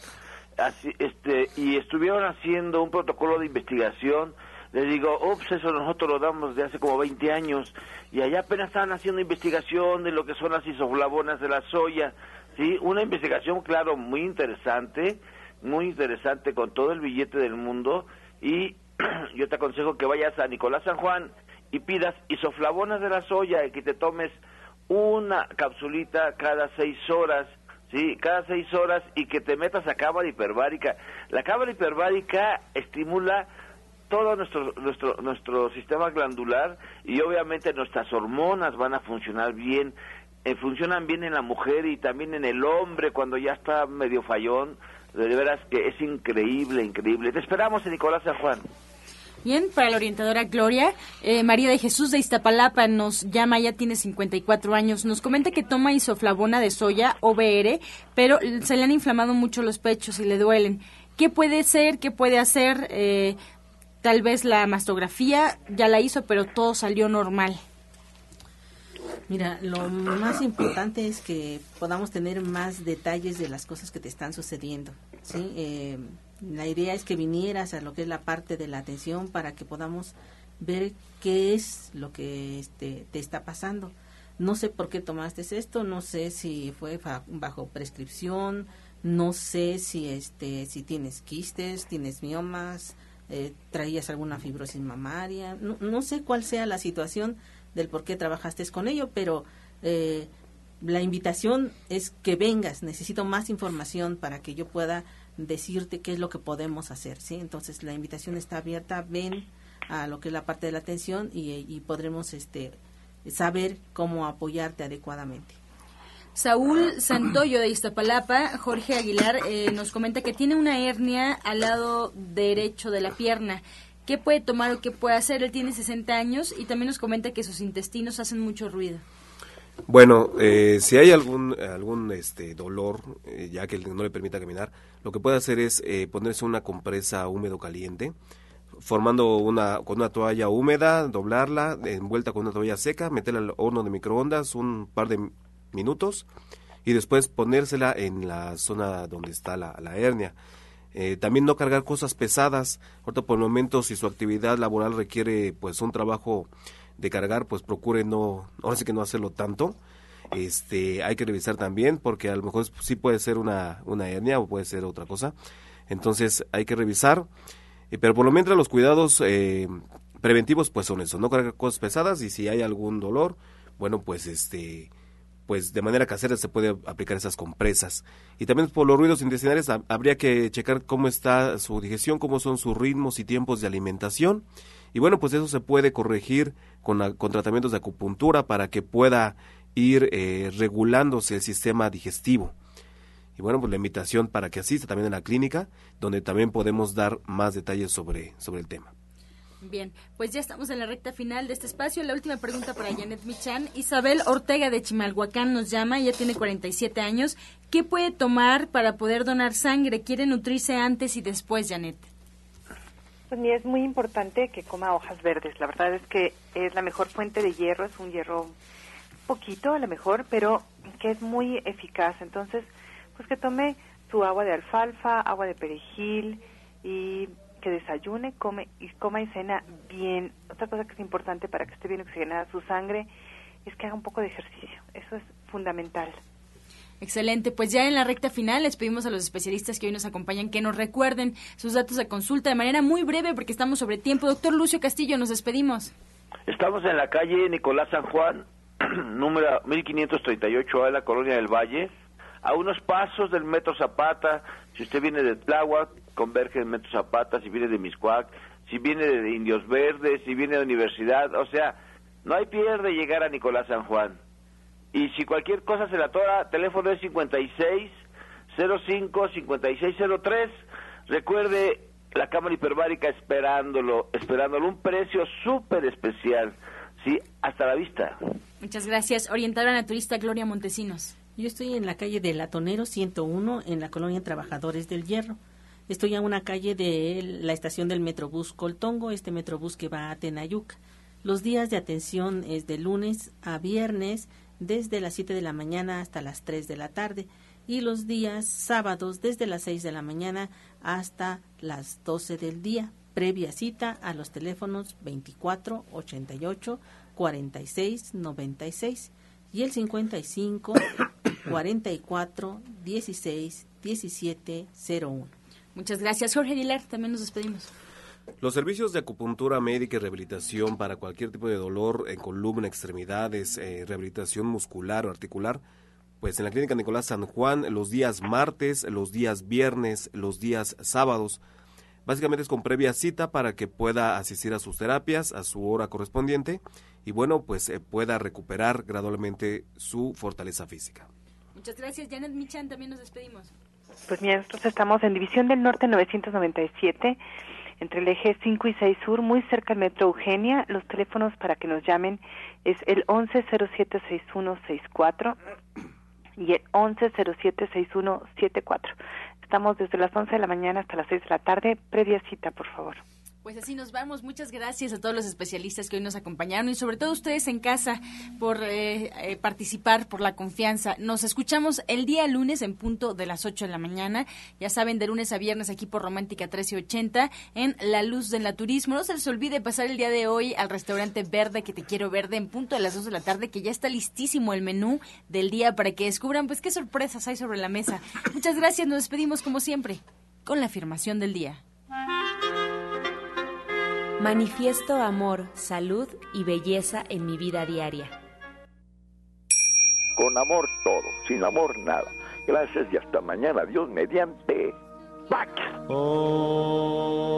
así, este, y estuvieron haciendo un protocolo de investigación. Les digo, ups, eso nosotros lo damos de hace como 20 años, y allá apenas estaban haciendo investigación de lo que son las isoflavonas de la soya, ¿sí? Una investigación, claro, muy interesante, muy interesante con todo el billete del mundo, y yo te aconsejo que vayas a Nicolás San Juan, y pidas isoflavonas de la soya y que te tomes una capsulita cada seis horas, ¿sí? Cada seis horas y que te metas a cámara hiperbárica. La cámara hiperbárica estimula todo nuestro, nuestro, nuestro sistema glandular y obviamente nuestras hormonas van a funcionar bien, eh, funcionan bien en la mujer y también en el hombre cuando ya está medio fallón. De veras que es increíble, increíble. Te esperamos en Nicolás San Juan. Bien, para la orientadora Gloria, eh, María de Jesús de Iztapalapa nos llama, ya tiene 54 años, nos comenta que toma isoflavona de soya, OBR, pero se le han inflamado mucho los pechos y le duelen. ¿Qué puede ser? ¿Qué puede hacer? Eh, tal vez la mastografía ya la hizo, pero todo salió normal. Mira, lo más importante es que podamos tener más detalles de las cosas que te están sucediendo, ¿sí? Eh, la idea es que vinieras a lo que es la parte de la atención para que podamos ver qué es lo que este, te está pasando. No sé por qué tomaste esto, no sé si fue bajo prescripción, no sé si este si tienes quistes, tienes miomas, eh, traías alguna fibrosis mamaria, no, sé cuál sea la situación del por qué trabajaste con ello, pero eh, la invitación es que vengas, necesito más información para que yo pueda decirte qué es lo que podemos hacer, ¿sí? Entonces la invitación está abierta, ven a lo que es la parte de la atención y, podremos este, saber cómo apoyarte adecuadamente. Saúl Santoyo de Iztapalapa, Jorge Aguilar, eh, nos comenta que tiene una hernia al lado derecho de la pierna. ¿Qué puede tomar o qué puede hacer? Él tiene 60 años y también nos comenta que sus intestinos hacen mucho ruido. Bueno, eh, si hay algún algún este dolor, eh, ya que no le permita caminar, lo que puede hacer es eh, ponerse una compresa húmedo caliente, formando una con una toalla húmeda, doblarla, envuelta con una toalla seca, meterla al horno de microondas un par de minutos y después ponérsela en la zona donde está la, la hernia. también no cargar cosas pesadas. Ahorita por el momento, si su actividad laboral requiere pues un trabajo de cargar, pues procure no, ahora sí que no hacerlo tanto. Este, hay que revisar también porque a lo mejor sí puede ser una, una hernia o puede ser otra cosa. Entonces hay que revisar. Eh, pero por lo menos los cuidados eh, preventivos pues son eso, no cargar cosas pesadas y si hay algún dolor, bueno pues este pues de manera casera se puede aplicar esas compresas. Y también por los ruidos intestinales habría que checar cómo está su digestión, cómo son sus ritmos y tiempos de alimentación y bueno, pues eso se puede corregir con, con tratamientos de acupuntura para que pueda ir eh, regulándose el sistema digestivo. Y bueno, pues la invitación para que asista también a la clínica, donde también podemos dar más detalles sobre, sobre el tema. Bien, pues ya estamos en la recta final de este espacio. La última pregunta para Janet Michan. Isabel Ortega de Chimalhuacán nos llama, ella tiene 47 años. ¿Qué puede tomar para poder donar sangre? Quiere nutrirse antes y después, Janet. Pues mira, es muy importante que coma hojas verdes. La verdad es que es la mejor fuente de hierro, es un hierro poquito a lo mejor, pero que es muy eficaz. Entonces, pues que tome su agua de alfalfa, agua de perejil y que desayune, come y coma y cena bien. Otra cosa que es importante para que esté bien oxigenada su sangre es que haga un poco de ejercicio. Eso es fundamental. Excelente, pues ya en la recta final les pedimos a los especialistas que hoy nos acompañan que nos recuerden sus datos de consulta de manera muy breve porque estamos sobre tiempo. Doctor Lucio Castillo, nos despedimos. Estamos en la calle Nicolás San Juan, número 1538 a la colonia del Valle, a unos pasos del Metro Zapata. Si usted viene de Tláhuac, converge en Metro Zapata, si viene de Miscuac, si viene de Indios Verdes, si viene de Universidad, o sea, no hay pierde llegar a Nicolás San Juan. Y si cualquier cosa se la atora, teléfono es 56 05 5603. Recuerde la cámara hiperbárica esperándolo, esperándolo un precio súper especial. Sí, hasta la vista. Muchas gracias. Orientadora naturista Gloria Montesinos. Yo estoy en la calle del Latonero 101 en la colonia Trabajadores del Hierro. Estoy a una calle de la estación del Metrobús Coltongo, este Metrobús que va a Tenayuca. Los días de atención es de lunes a viernes desde las 7 de la mañana hasta las 3 de la tarde y los días sábados desde las 6 de la mañana hasta las 12 del día, previa cita a los teléfonos 24 88 46 96 y el 55 44 16 17 01. Muchas gracias, Jorge Aguilar. También nos despedimos. Los servicios de acupuntura médica y rehabilitación para cualquier tipo de dolor en columna, extremidades, eh, rehabilitación muscular o articular, pues en la Clínica Nicolás San Juan los días martes, los días viernes, los días sábados. Básicamente es con previa cita para que pueda asistir a sus terapias a su hora correspondiente y bueno, pues eh, pueda recuperar gradualmente su fortaleza física. Muchas gracias, Janet Michan, también nos despedimos. Pues bien, nosotros estamos en División del Norte 997 entre el eje 5 y 6 sur, muy cerca del metro Eugenia. Los teléfonos para que nos llamen es el 11076164 y el 11076174. Estamos desde las 11 de la mañana hasta las 6 de la tarde. Previa cita, por favor. Pues así nos vamos. Muchas gracias a todos los especialistas que hoy nos acompañaron y sobre todo ustedes en casa por eh, eh, participar, por la confianza. Nos escuchamos el día lunes en punto de las 8 de la mañana. Ya saben, de lunes a viernes aquí por Romántica 1380 en La Luz del Naturismo. No se les olvide pasar el día de hoy al restaurante Verde que te quiero verde en punto de las 2 de la tarde que ya está listísimo el menú del día para que descubran pues qué sorpresas hay sobre la mesa. Muchas gracias. Nos despedimos como siempre con la afirmación del día. Manifiesto amor, salud y belleza en mi vida diaria. Con amor todo, sin amor nada. Gracias y hasta mañana. Dios mediante. ¡Pax! Oh.